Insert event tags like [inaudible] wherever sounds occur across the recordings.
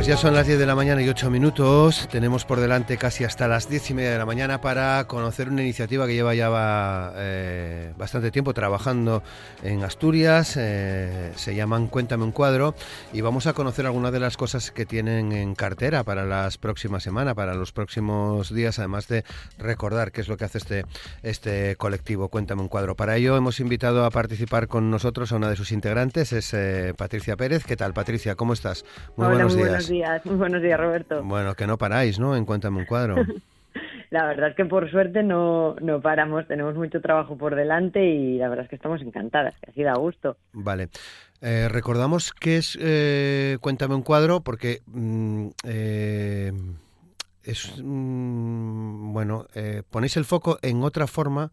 Pues ya son las 10 de la mañana y 8 minutos. Tenemos por delante casi hasta las 10 y media de la mañana para conocer una iniciativa que lleva ya eh, bastante tiempo trabajando en Asturias. Eh, se llaman Cuéntame un cuadro y vamos a conocer algunas de las cosas que tienen en cartera para las próximas semanas, para los próximos días, además de recordar qué es lo que hace este, este colectivo Cuéntame un cuadro. Para ello hemos invitado a participar con nosotros a una de sus integrantes, es eh, Patricia Pérez. ¿Qué tal, Patricia? ¿Cómo estás? Muy buenos días buenos días, muy [laughs] buenos días, Roberto. Bueno, que no paráis, ¿no? En Cuéntame un cuadro. [laughs] la verdad es que por suerte no, no paramos, tenemos mucho trabajo por delante y la verdad es que estamos encantadas, que así da gusto. Vale. Eh, recordamos qué es eh, Cuéntame un cuadro, porque mm, eh, es, mm, bueno, ponéis el foco en otra forma,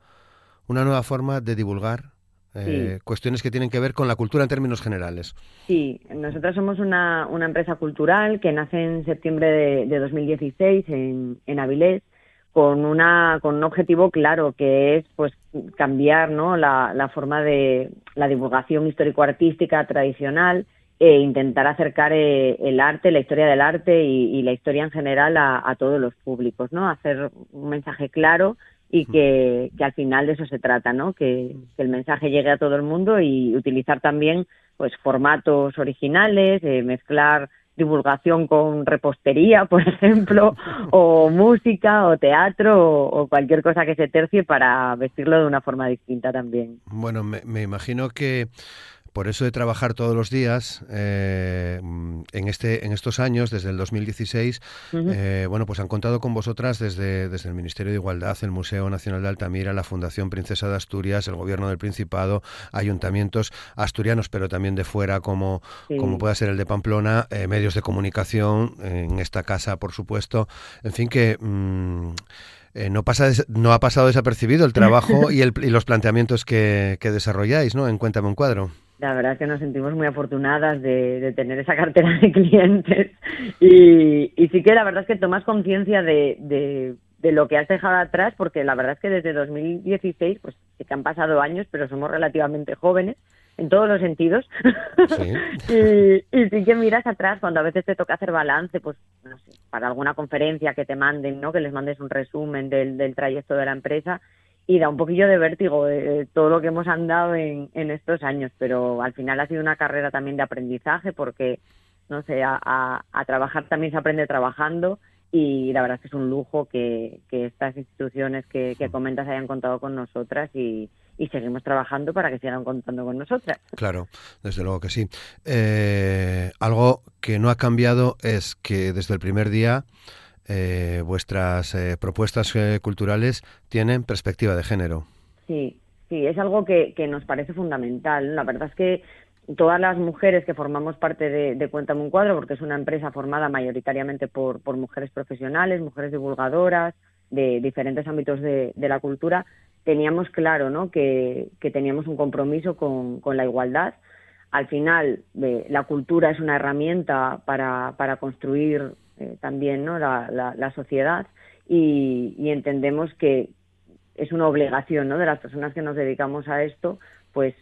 una nueva forma de divulgar eh, cuestiones que tienen que ver con la cultura en términos generales. Sí, nosotros somos una, una empresa cultural que nace en septiembre de, 2016 en, en Avilés con una con un objetivo claro que es pues cambiar ¿no? la, la forma de la divulgación histórico-artística tradicional e intentar acercar eh, el arte, la historia del arte y, la historia en general a, a, todos los públicos, ¿no? Hacer un mensaje claro y que, que, al final de eso se trata, ¿no? Que, el mensaje llegue a todo el mundo y utilizar también pues formatos originales, eh, mezclar divulgación con repostería, por [laughs] ejemplo, o música o teatro o, cualquier cosa que se tercie para vestirlo de una forma distinta también. Bueno, me imagino que por eso de trabajar todos los días eh, en este en estos años desde el 2016 eh, bueno pues han contado con vosotras desde desde el Ministerio de Igualdad el Museo Nacional de Altamira la Fundación Princesa de Asturias el Gobierno del Principado ayuntamientos asturianos pero también de fuera como como pueda ser el de Pamplona eh, medios de comunicación en esta casa por supuesto en fin que mm, no, pasa no ha pasado desapercibido el trabajo [laughs] y, el, y los planteamientos que, que desarrolláis, ¿no? En Cuéntame un cuadro. La verdad es que nos sentimos muy afortunadas de, tener esa cartera de clientes. Y, sí que la verdad es que tomas conciencia de, de, lo que has dejado atrás porque la verdad es que desde 2016 pues sí que han pasado años pero somos relativamente jóvenes en todos los sentidos. [laughs] Y, y, sí que miras atrás cuando a veces te toca hacer balance pues no sé para alguna conferencia que te manden no que les mandes un resumen del, del trayecto de la empresa y da un poquillo de vértigo todo lo que hemos andado en, en, estos años, pero al final ha sido una carrera también de aprendizaje porque, no sé, a, a, trabajar también se aprende trabajando y la verdad es que es un lujo que, que estas instituciones que, que, comentas hayan contado con nosotras y, y, seguimos trabajando para que sigan contando con nosotras. Claro, desde luego que sí. Eh, algo que no ha cambiado es que desde el primer día eh, vuestras eh, propuestas eh, culturales tienen perspectiva de género. Sí, sí, es algo que, nos parece fundamental. La verdad es que todas las mujeres que formamos parte de, de Cuéntame un cuadro, porque es una empresa formada mayoritariamente por, por mujeres profesionales, mujeres divulgadoras de diferentes ámbitos de, la cultura, teníamos claro ¿no? que, teníamos un compromiso con, con la igualdad. Al final, la cultura es una herramienta para, para construir eh, también ¿no? la, la, sociedad y, entendemos que es una obligación ¿no? de las personas que nos dedicamos a esto, pues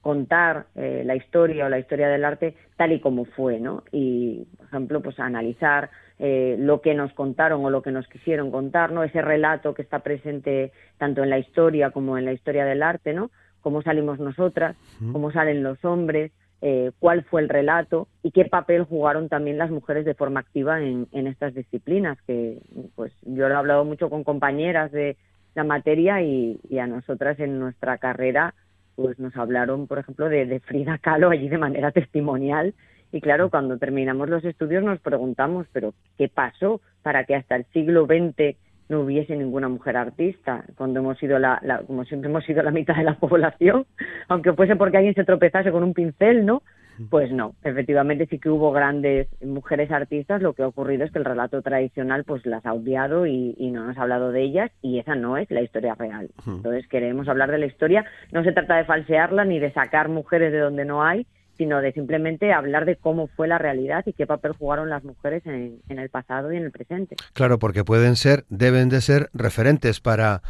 contar eh, la historia o la historia del arte tal y como fue, ¿no? Y, por ejemplo, pues analizar eh, lo que nos contaron o lo que nos quisieron contar, ¿no? Ese relato que está presente tanto en la historia como en la historia del arte, ¿no? Cómo salimos nosotras, cómo salen los hombres, eh, cuál fue el relato y qué papel jugaron también las mujeres de forma activa en, estas disciplinas, que pues yo he hablado mucho con compañeras de la materia y, a nosotras en nuestra carrera pues nos hablaron, por ejemplo, de, de Frida Kahlo allí de manera [laughs] testimonial. Y claro, cuando terminamos los estudios nos preguntamos, pero ¿qué pasó para que hasta el siglo XX no hubiese ninguna mujer artista, cuando hemos sido la, como siempre hemos sido la mitad de la [laughs] población, aunque fuese porque alguien se tropezase con un pincel, ¿no? Pues no, efectivamente sí que hubo grandes mujeres artistas, lo que ha ocurrido es que el relato tradicional pues las ha obviado y, no nos ha hablado de ellas y esa no es la historia real. Entonces queremos hablar de la historia, no se trata de falsearla ni de sacar mujeres de donde no hay, sino de simplemente hablar de cómo fue la realidad y qué papel jugaron las mujeres en, el pasado y en el presente. Claro, porque pueden ser, deben de ser referentes para,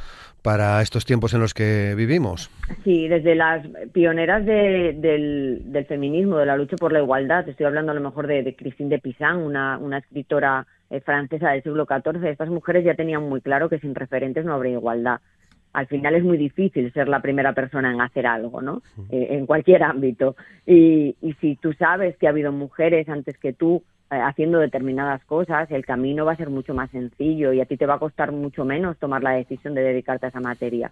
para estos tiempos en los que vivimos. Sí, desde las pioneras del, feminismo, de la lucha por la igualdad, estoy hablando a lo mejor de, Christine de Pizan, una, una escritora eh, francesa del siglo XIV, estas mujeres ya tenían muy claro que sin referentes no habría igualdad al final es muy difícil ser la primera persona en hacer algo, ¿no? Eh, en cualquier ámbito. Y, si tú sabes que ha habido mujeres antes que tú eh, haciendo determinadas cosas, el camino va a ser mucho más sencillo y a ti te va a costar mucho menos tomar la decisión de dedicarte a esa materia.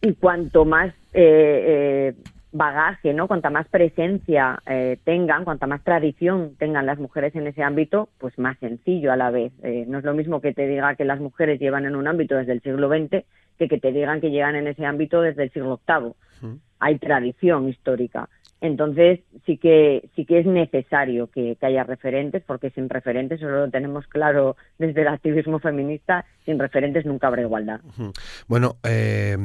Y cuanto más eh, bagaje, ¿no? Cuanta más presencia tengan, cuanta más tradición tengan las mujeres en ese ámbito, pues más sencillo a la vez. no es lo mismo que te diga que las mujeres llevan en un ámbito desde el siglo XX que que te digan que llegan en ese ámbito desde el siglo VIII. Hay tradición histórica. Entonces sí que sí que es necesario que, haya referentes, porque sin referentes, eso lo tenemos claro desde el activismo feminista, sin referentes nunca habrá igualdad. Bueno, eh,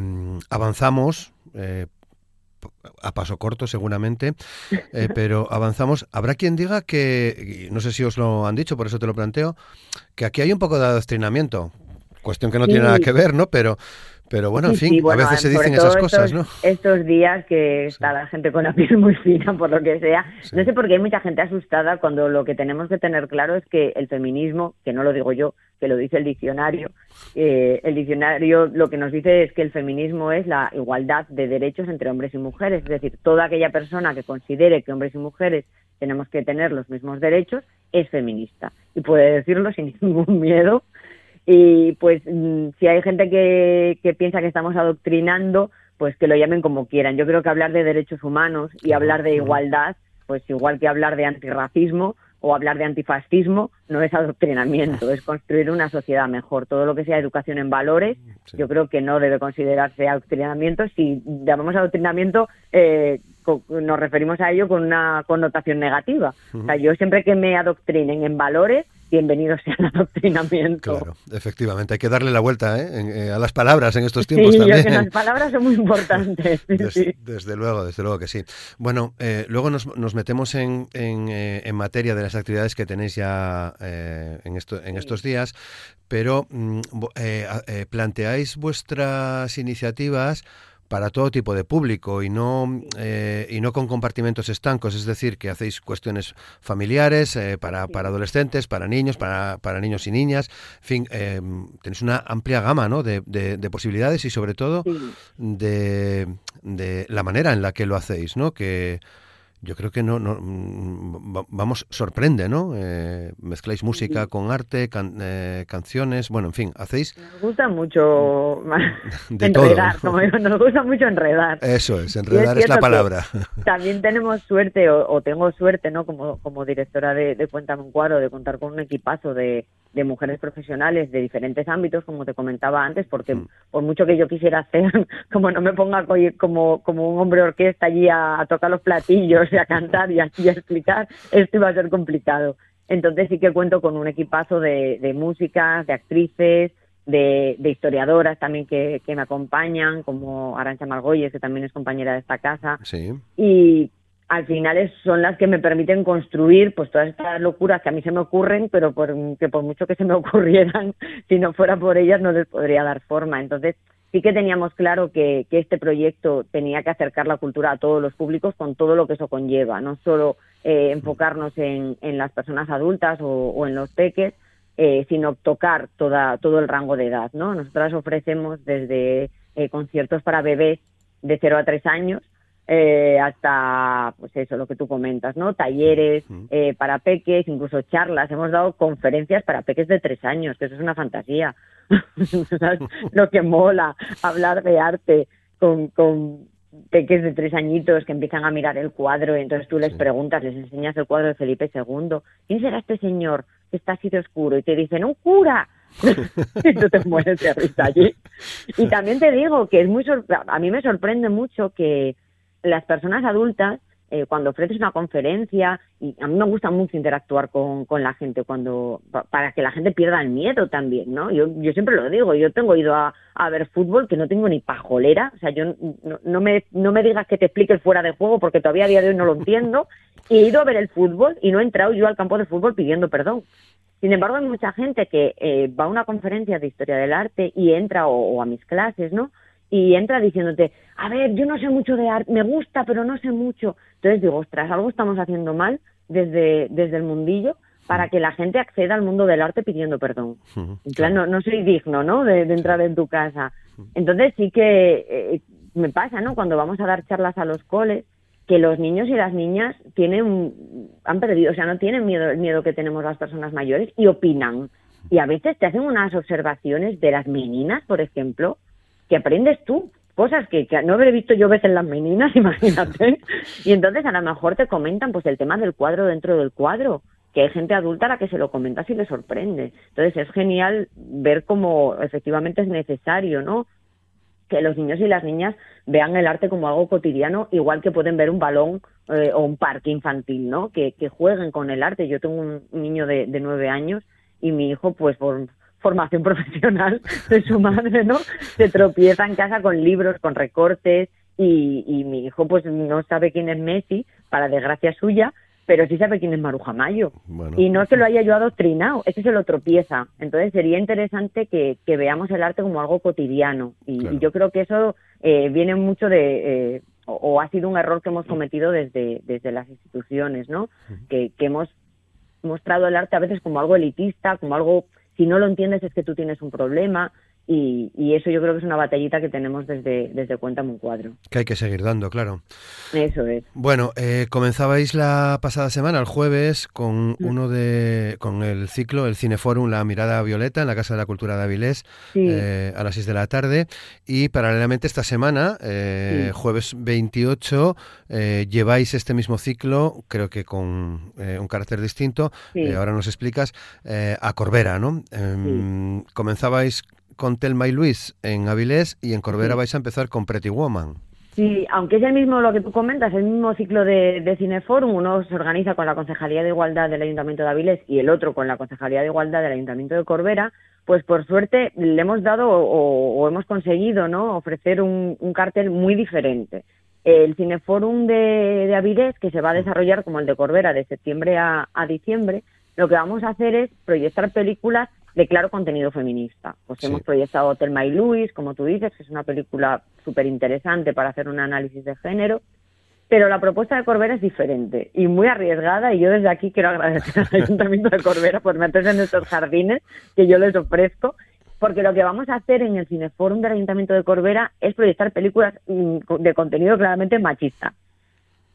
avanzamos. Eh, a paso corto seguramente, eh, [laughs] pero avanzamos. Habrá quien diga que, no sé si os lo han dicho, por eso te lo planteo, que aquí hay un poco de adoctrinamiento, cuestión que no tiene nada que ver, ¿no? Pero, pero bueno, en fin, a veces se dicen esas cosas, ¿no? Estos días que está la gente con la piel muy fina, por lo que sea. No sé por qué hay mucha gente asustada cuando lo que tenemos que tener claro es que el feminismo, que no lo digo yo, que lo dice el diccionario, eh, el diccionario lo que nos dice es que el feminismo es la igualdad de derechos entre hombres y mujeres. Es decir, toda aquella persona que considere que hombres y mujeres tenemos que tener los mismos derechos es feminista. Y puede decirlo sin [laughs] ningún miedo y pues mm, si hay gente que, que piensa que estamos adoctrinando, pues que lo llamen como quieran. Yo creo que hablar de derechos humanos y hablar de igualdad, pues igual que hablar de antirracismo o hablar de antifascismo, no es adoctrinamiento, [laughs] es construir una sociedad mejor. Todo lo que sea educación en valores, yo creo que no debe considerarse adoctrinamiento. Si llamamos adoctrinamiento, eh, nos referimos a ello con una connotación negativa. O sea, yo siempre que me adoctrinen en valores, bienvenidos sea el adoctrinamiento. Claro, efectivamente, hay que darle la vuelta ¿eh? eh a las palabras en estos tiempos sí, también. que las palabras son muy importantes. Desde luego, desde luego que sí. Bueno, eh, luego nos, nos, metemos en, en, eh, en, materia de las actividades que tenéis ya en, esto, en estos días, pero mm, planteáis vuestras iniciativas para todo tipo de público y no eh, y no con compartimentos estancos, es decir, que hacéis cuestiones familiares eh, para, para, adolescentes, para niños, para, para niños y niñas, en fin, eh, tenéis una amplia gama ¿no? de, de, posibilidades y sobre todo de, de la manera en la que lo hacéis, ¿no? que yo creo que no, no mm, vamos, sorprende, ¿no? Eh, mezcláis música con arte, eh, canciones, bueno, en fin, hacéis... Nos gusta mucho [laughs] enredar, como digo, nos gusta mucho enredar. Eso es, enredar es, la palabra. [laughs] También tenemos suerte, o, tengo suerte, ¿no? Como, como directora de, de Cuéntame un cuadro, de contar con un equipazo de, de mujeres profesionales de diferentes ámbitos, como te comentaba antes, porque mm. por mucho que yo quisiera hacer, [laughs] como no me ponga como, como un hombre orquesta allí a, tocar los platillos y a cantar y [laughs] a, explicar, esto iba a ser complicado. Entonces sí que cuento con un equipazo de, de músicas, de actrices, de, de, historiadoras también que, que me acompañan, como Arancha Margolles, que también es compañera de esta casa. Sí. Y, al final son las que me permiten construir pues todas estas locuras que a mí se me ocurren, pero por, que por mucho que se me [laughs] ocurrieran, si no fuera por ellas no les podría dar forma. Entonces sí que teníamos claro que, que este proyecto tenía que acercar la cultura a todos los públicos con todo lo que eso conlleva, no solo eh, enfocarnos en, las personas adultas o, en los peques, eh, sino tocar toda, todo el rango de edad. ¿no? Nosotras ofrecemos desde eh, conciertos para bebés de 0 a 3 años, eh, hasta, pues eso, lo que tú comentas, ¿no? Talleres eh, para peques, incluso charlas. Hemos dado conferencias para peques de tres años, que eso es una fantasía. [laughs] lo que mola, hablar de arte con, con peques de tres añitos que empiezan a mirar el cuadro y entonces tú les preguntas, les enseñas el cuadro de Felipe II. ¿Quién será este señor que está así de oscuro? Y te dicen, ¡un cura! [laughs] y tú te mueres de risa allí. Y también te digo que es muy a mí me sorprende mucho que las personas adultas eh, cuando ofreces una conferencia, y a mí me gusta mucho interactuar con, con la gente cuando para que la gente pierda el miedo también, ¿no? Yo, yo siempre lo digo, yo tengo ido a, a ver fútbol que no tengo ni pajolera, o sea, yo no, no, me, no me digas que te explique el fuera de juego porque todavía a día de hoy no lo entiendo, y he ido a ver el fútbol y no he entrado yo al campo de fútbol pidiendo perdón. Sin embargo, hay mucha gente que eh, va a una conferencia de historia del arte y entra, o a mis clases, ¿no? Y entra diciéndote, a ver, yo no sé mucho de arte, me gusta, pero no sé mucho. Entonces digo, ostras, algo estamos haciendo mal desde, desde el mundillo para que la gente acceda al mundo del arte pidiendo perdón. En plan, no, no soy digno, ¿no?, de, entrar en tu casa. Entonces sí que eh, me pasa, ¿no?, cuando vamos a dar charlas a los coles, que los niños y las niñas tienen, han perdido, o sea, no tienen miedo, el miedo que tenemos las personas mayores y opinan. Y a veces te hacen unas observaciones de las meninas, por ejemplo, que aprendes tú cosas que, no habré visto yo veces en las meninas, [laughs] imagínate. y entonces a lo mejor te comentan pues el tema del cuadro dentro del cuadro, que hay gente adulta a la que se lo comentas y le sorprende. Entonces es genial ver cómo efectivamente es necesario, ¿no? Que los niños y las niñas vean el arte como algo cotidiano, igual que pueden ver un balón eh, o un parque infantil, ¿no? Que, que jueguen con el arte. Yo tengo un niño de, de nueve años y mi hijo, pues por formación [laughs] profesional de su madre, ¿no? Se tropieza en casa con libros, con recortes y, y mi hijo pues no sabe quién es Messi, para desgracia suya, pero sí sabe quién es Maruja Mayo. Y no es que lo haya yo adoctrinado, es que se lo tropieza. Entonces sería interesante que, que veamos el arte como algo cotidiano. Y, yo creo que eso eh, viene mucho de... Eh, o, ha sido un error que hemos cometido desde, desde las instituciones, ¿no? que, que hemos mostrado el arte a veces como algo elitista, como algo si no lo entiendes es que tú tienes un problema y, eso yo creo que es una batallita que tenemos desde, desde Cuéntame un cuadro. Que hay que seguir dando, claro. Eso es. Bueno, eh, comenzabais la pasada semana, el jueves, con mm. uno de con el ciclo, el Cineforum La Mirada Violeta, en la Casa de la Cultura de Avilés, eh, a las 6 de la tarde. Y paralelamente esta semana, eh, jueves 28, lleváis este mismo ciclo, creo que con un carácter distinto, ahora nos explicas, a Corbera, ¿no? Em, comenzabais con Telma y Luis en Avilés y en Corbera vais a empezar con Pretty Woman. Sí, aunque es el mismo lo que tú comentas, el mismo ciclo de, de Cineforum, uno se organiza con la Concejalía de Igualdad del Ayuntamiento de Avilés y el otro con la Concejalía de Igualdad del Ayuntamiento de Corbera, pues por suerte le hemos dado o, hemos conseguido no ofrecer un, cartel muy diferente. El Cineforum de, de, Avilés, que se va a desarrollar como el de Corbera de septiembre a, a diciembre, lo que vamos a hacer es proyectar películas de claro contenido feminista. Pues hemos proyectado Telma y Luis, como tú dices, que es una película súper interesante para hacer un análisis de género, pero la propuesta de Corbera es diferente y muy arriesgada y yo desde aquí quiero agradecer al [laughs] Ayuntamiento de Corbera por meterse en estos jardines que yo les ofrezco, porque lo que vamos a hacer en el Cineforum del Ayuntamiento de Corbera es proyectar películas mm, de contenido claramente machista.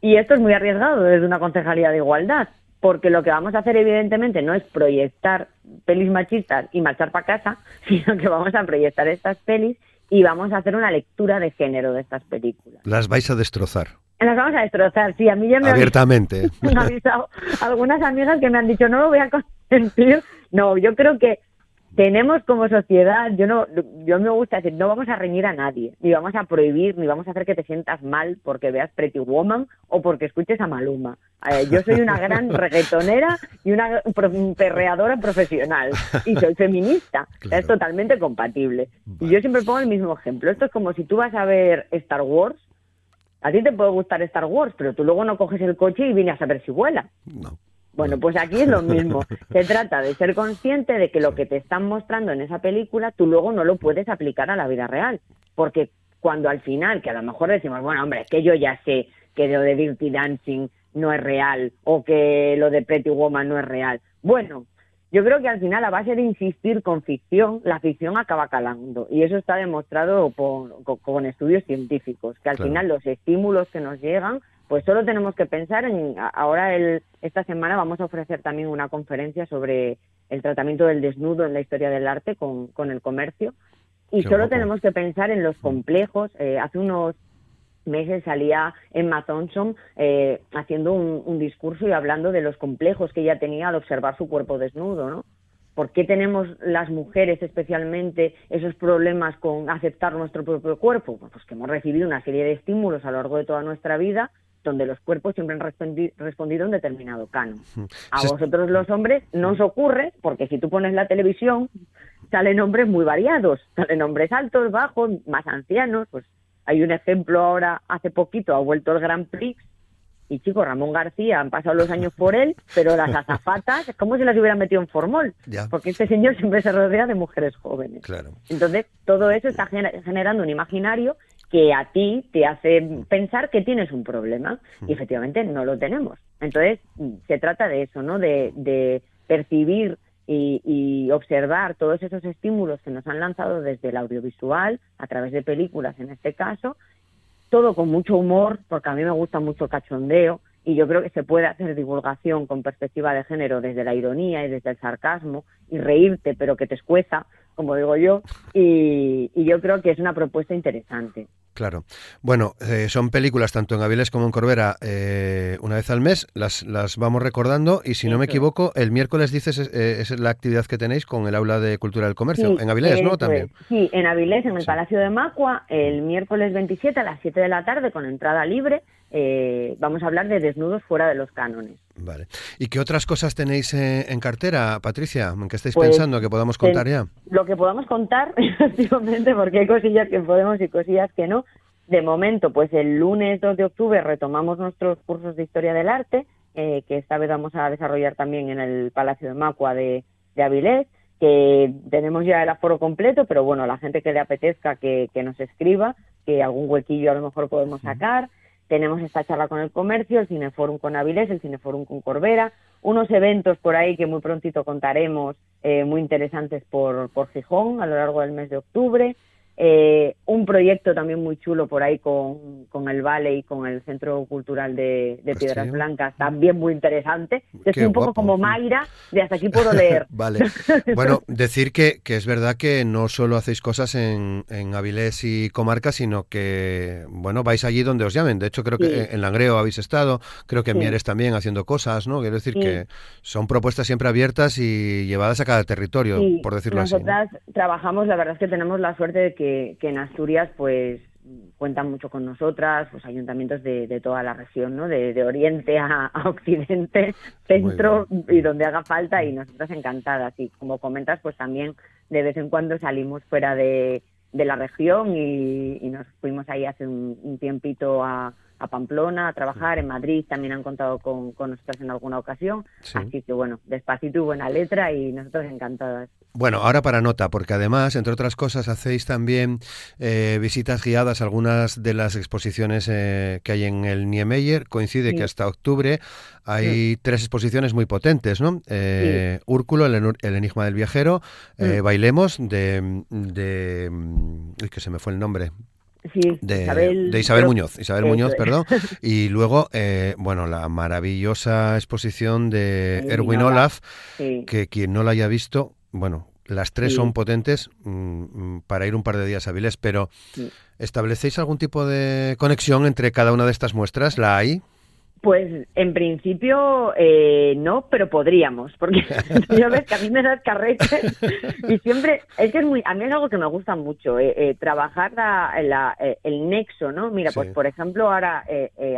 Y esto es muy arriesgado desde una concejalía de igualdad, porque lo que vamos a hacer evidentemente no es proyectar pelis machistas y marchar para casa, [laughs] sino que vamos a proyectar estas pelis y vamos a hacer una lectura de género de estas películas. Las vais a destrozar. Las vamos a destrozar, sí, a mí ya me Abiertamente. [laughs] han avisado algunas amigas que me han dicho, no lo voy a consentir. No, yo creo que tenemos como sociedad, yo no, yo me gusta decir, no vamos a reñir a nadie, ni vamos a prohibir, ni vamos a hacer que te sientas mal porque veas Pretty Woman o porque escuches a Maluma. Eh, yo soy una gran [laughs] reggaetonera y una perreadora profesional y soy feminista. [laughs] Es totalmente compatible. Y yo siempre pongo el mismo ejemplo. Esto es como si tú vas a ver Star Wars. A ti te puede gustar Star Wars, pero tú luego no coges el coche y vienes a ver si vuela. No. Bueno, pues aquí es lo mismo. Se trata de ser consciente de que lo que te están mostrando en esa película tú luego no lo puedes aplicar a la vida real. Porque cuando al final, que a lo mejor decimos, bueno, hombre, es que yo ya sé que lo de Dirty Dancing no es real o que lo de Pretty Woman no es real. Bueno, yo creo que al final, a base de insistir con ficción, la ficción acaba calando. Y eso está demostrado con, estudios científicos, que al final los estímulos que nos llegan pues solo tenemos que pensar en ahora el, esta semana vamos a ofrecer también una conferencia sobre el tratamiento del desnudo en la historia del arte con, con el comercio y solo tenemos que pensar en los mm. complejos eh, hace unos meses salía Emma Thompson eh, haciendo un, un, discurso y hablando de los complejos que ella tenía al observar su cuerpo desnudo, ¿no? ¿Por qué tenemos las mujeres especialmente esos problemas con aceptar nuestro propio cuerpo? Pues que hemos recibido una serie de estímulos a lo largo de toda nuestra vida donde los cuerpos siempre han respondido a un determinado canon. A vosotros los hombres no os ocurre, porque si tú pones la televisión, salen hombres muy variados, salen hombres altos, bajos, más ancianos, pues hay un ejemplo ahora, hace poquito ha vuelto el Grand Prix, y chico, Ramón García, han pasado los años por él, pero las azafatas [laughs] es como si las hubieran metido en formol, porque este señor siempre se rodea de mujeres jóvenes. Claro. Entonces, todo eso está generando un imaginario que a ti te hace pensar que tienes un problema y mm. efectivamente no lo tenemos. Entonces, se trata de eso, ¿no? De, percibir y, y, observar todos esos estímulos que nos han lanzado desde el audiovisual, a través de películas en este caso, todo con mucho humor, porque a mí me gusta mucho cachondeo y yo creo que se puede hacer divulgación con perspectiva de género desde la ironía y desde el sarcasmo y reírte pero que te escueza, como digo yo, y, yo creo que es una propuesta interesante. Claro. Bueno, eh, son películas tanto en Avilés como en Corbera eh, una vez al mes, las, las vamos recordando y si no me equivoco, el miércoles dices eh, es la actividad que tenéis con el Aula de Cultura del Comercio, en Avilés, ¿no? También. Sí, en Avilés, en el Palacio de Macua, el miércoles 27 a las 7 de la tarde con entrada libre eh, vamos a hablar de desnudos fuera de los cánones. Vale. ¿Y qué otras cosas tenéis eh, en cartera, Patricia? ¿En qué estáis pues, pensando que podamos contar ya? Lo que podamos contar, [laughs] efectivamente, porque hay cosillas que podemos y cosillas que no. De momento, pues el lunes 2 de octubre retomamos nuestros cursos de Historia del Arte, eh, que esta vez vamos a desarrollar también en el Palacio de Macua de, Avilés que tenemos ya el aforo completo, pero bueno, la gente que le apetezca que, que nos escriba, que algún huequillo a lo mejor podemos sacar. Tenemos esta charla con el comercio, el Cineforum con Avilés, el Cineforum con Corbera, unos eventos por ahí que muy prontito contaremos, eh, muy interesantes por, por Gijón a lo largo del mes de octubre. Eh, un proyecto también muy chulo por ahí con, con el Vale y con el Centro Cultural de, de Piedras Blancas, también muy interesante. Es un poco como Mayra, de hasta aquí puedo leer. [laughs] vale. Bueno, decir que, que, es verdad que no solo hacéis cosas en, en Avilés y comarca, sino que, bueno, vais allí donde os llamen. De hecho, creo que en Langreo habéis estado, creo que en Mieres también haciendo cosas, ¿no? Quiero decir que son propuestas siempre abiertas y llevadas a cada territorio, por decirlo así. Nosotras trabajamos, la verdad es que tenemos la suerte de que que, en Asturias pues cuentan mucho con nosotras, pues ayuntamientos de, toda la región, ¿no? De, oriente a, occidente, centro y donde haga falta y nosotras encantadas. Y como comentas, pues también de vez en cuando salimos fuera de, la región y, nos fuimos ahí hace un tiempito a, a Pamplona a trabajar, en Madrid también han contado con, con nosotros en alguna ocasión, así que bueno, despacito y buena letra y nosotros encantadas. Bueno, ahora para nota, porque además, entre otras cosas, hacéis también eh, visitas guiadas a algunas de las exposiciones eh, que hay en el Niemeyer. Coincide que hasta octubre hay tres exposiciones muy potentes, ¿no? Eh, Úrculo, el, enigma del viajero, Bailemos, de, de... Uy, que se me fue el nombre de, Isabel, Muñoz, Isabel Muñoz, perdón, [laughs] y luego, eh, bueno, la maravillosa exposición de Erwin Olaf, que quien no la haya visto, bueno, las tres son potentes mm, mm, para ir un par de días hábiles, pero ¿establecéis algún tipo de conexión entre cada una de estas muestras? ¿La hay? Pues en principio eh, no, pero podríamos, porque [laughs] yo ves que a mí me das carrete y siempre, es que es muy, a mí es algo que me gusta mucho, eh, eh, trabajar la, el nexo, ¿no? Mira, pues por ejemplo ahora,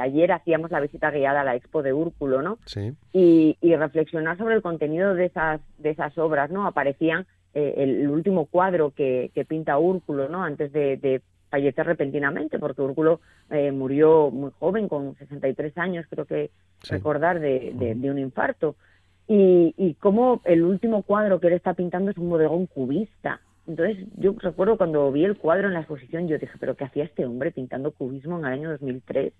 ayer hacíamos la visita guiada a la Expo de Úrculo, ¿no? Sí. Y, y reflexionar sobre el contenido de esas, de esas obras, ¿no? Aparecían el último cuadro que, que pinta Úrculo, ¿no? Antes de, de fallece repentinamente, porque Úrculo eh, murió muy joven, con 63 años, creo que recordar, de, de, un infarto. Y, y como el último cuadro que él está pintando es un bodegón cubista. Entonces, yo recuerdo cuando vi el cuadro en la exposición, yo dije, ¿pero qué hacía este hombre pintando cubismo en el año 2003?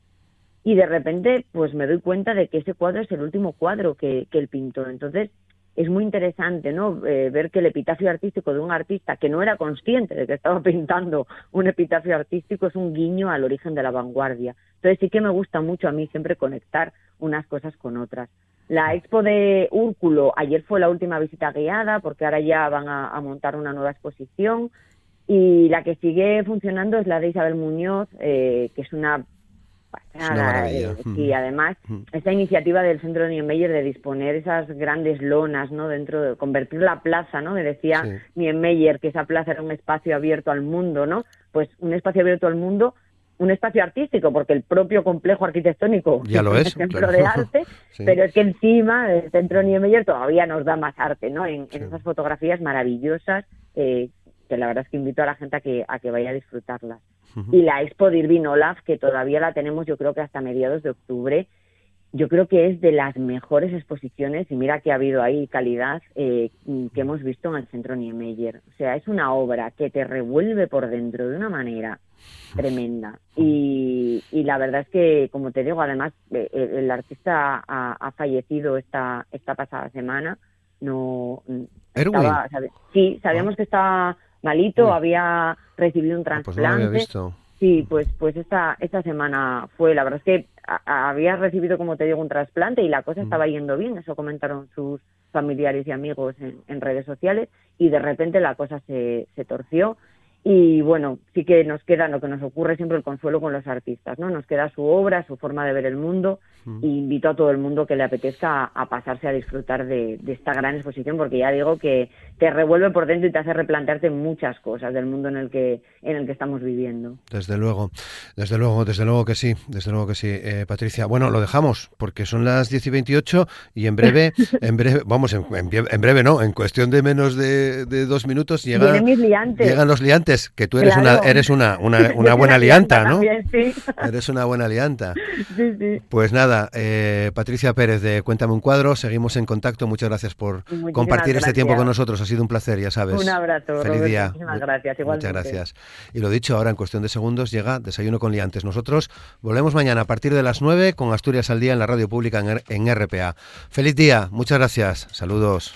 Y de repente, pues me doy cuenta de que ese cuadro es el último cuadro que, que él pintó. Entonces, es muy interesante ¿no? Eh, ver que el epitafio artístico de un artista que no era consciente de que estaba [laughs] pintando un epitafio artístico es un guiño al origen de la vanguardia. Entonces sí que me gusta mucho a mí siempre conectar unas cosas con otras. La expo de Úrculo, ayer fue la última visita guiada porque ahora ya van a montar una nueva exposición y la que sigue funcionando es la de Isabel Muñoz, eh, que es una eh, y además esta iniciativa del Centro Niemeyer de disponer esas grandes lonas, ¿no? Dentro de convertir la plaza, ¿no? Me decía Niemeyer que esa plaza era un espacio abierto al mundo, ¿no? Pues un espacio abierto al mundo un espacio artístico, porque el propio complejo arquitectónico ya lo [laughs] es, un ejemplo de arte, [laughs] pero es que encima el centro Niemeyer todavía nos da más arte, ¿no? En, esas fotografías maravillosas eh, que la verdad es que invito a la gente a que, a que vaya a disfrutarlas. Y la Expo de Irving Olaf, que todavía la tenemos yo creo que hasta mediados de octubre, yo creo que es de las mejores exposiciones, y mira que ha habido ahí calidad, eh, que hemos visto en el Centro Niemeyer. O sea, es una obra que te revuelve por dentro de una manera tremenda. Y, la verdad es que, como te digo, además, eh, el, artista ha, fallecido esta, esta pasada semana. No, estaba, sí, sabíamos ah. que estaba malito, había recibido un ah, pues trasplante. Sí, pues, pues esta, esta semana fue, la verdad es que había recibido, como te digo, un trasplante y la cosa mm. estaba yendo bien, eso comentaron sus familiares y amigos en, en redes sociales y de repente la cosa se, se torció y bueno, sí que nos queda lo que nos ocurre siempre el consuelo con los artistas, ¿no? Nos queda su obra, su forma de ver el mundo y invito a todo el mundo que le apetezca a, pasarse a disfrutar de, esta gran exposición porque ya digo que te revuelve por dentro y te hace replantearte muchas cosas del mundo en el que en el que estamos viviendo. Desde luego, desde luego, desde luego que sí, desde luego que sí, eh, Patricia. Bueno, lo dejamos porque son las 10 y 28 y en breve, [laughs] en breve, vamos, en, breve no, en cuestión de menos de, dos minutos llegan, llegan los liantes que tú eres una eres una, una, [laughs] una buena lianta, ¿no? Eres una buena lianta. [laughs] Sí, sí. Pues nada, eh, Patricia Pérez de Cuéntame un cuadro, seguimos en contacto. Muchas gracias por compartir este tiempo con nosotros. Ha sido un placer, ya sabes. Un abrazo. Feliz día. Muchísimas gracias. Igualmente. Muchas gracias. Y lo dicho, ahora en cuestión de segundos llega Desayuno con Liantes. Nosotros volvemos mañana a partir de las 9 con Asturias al Día en la radio pública en, en RPA. Feliz día, muchas gracias. Saludos.